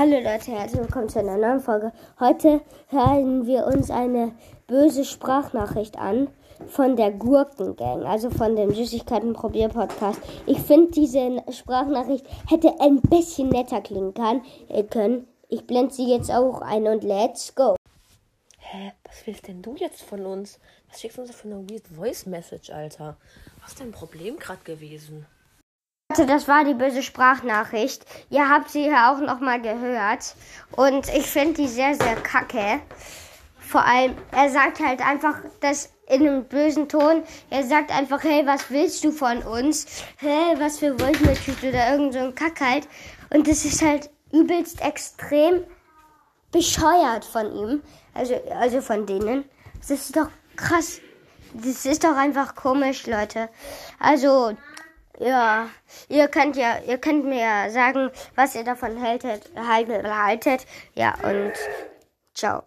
Hallo Leute, herzlich willkommen zu einer neuen Folge. Heute hören wir uns eine böse Sprachnachricht an von der Gurkengang, also von dem Süßigkeiten-Probier-Podcast. Ich finde, diese Sprachnachricht hätte ein bisschen netter klingen äh, können. Ich blende sie jetzt auch ein und let's go. Hä, was willst denn du jetzt von uns? Was schickst du uns für eine Weird Voice Message, Alter? Was ist dein Problem gerade gewesen? Also das war die böse Sprachnachricht. Ihr habt sie ja auch noch mal gehört und ich finde die sehr sehr kacke. Vor allem er sagt halt einfach das in einem bösen Ton. Er sagt einfach, hey, was willst du von uns? Hey, was für Message oder irgend so ein Kack halt. Und das ist halt übelst extrem bescheuert von ihm, also also von denen. Das ist doch krass. Das ist doch einfach komisch, Leute. Also ja, ihr könnt ja, ihr könnt mir ja sagen, was ihr davon haltet, haltet, haltet. Ja, und ciao.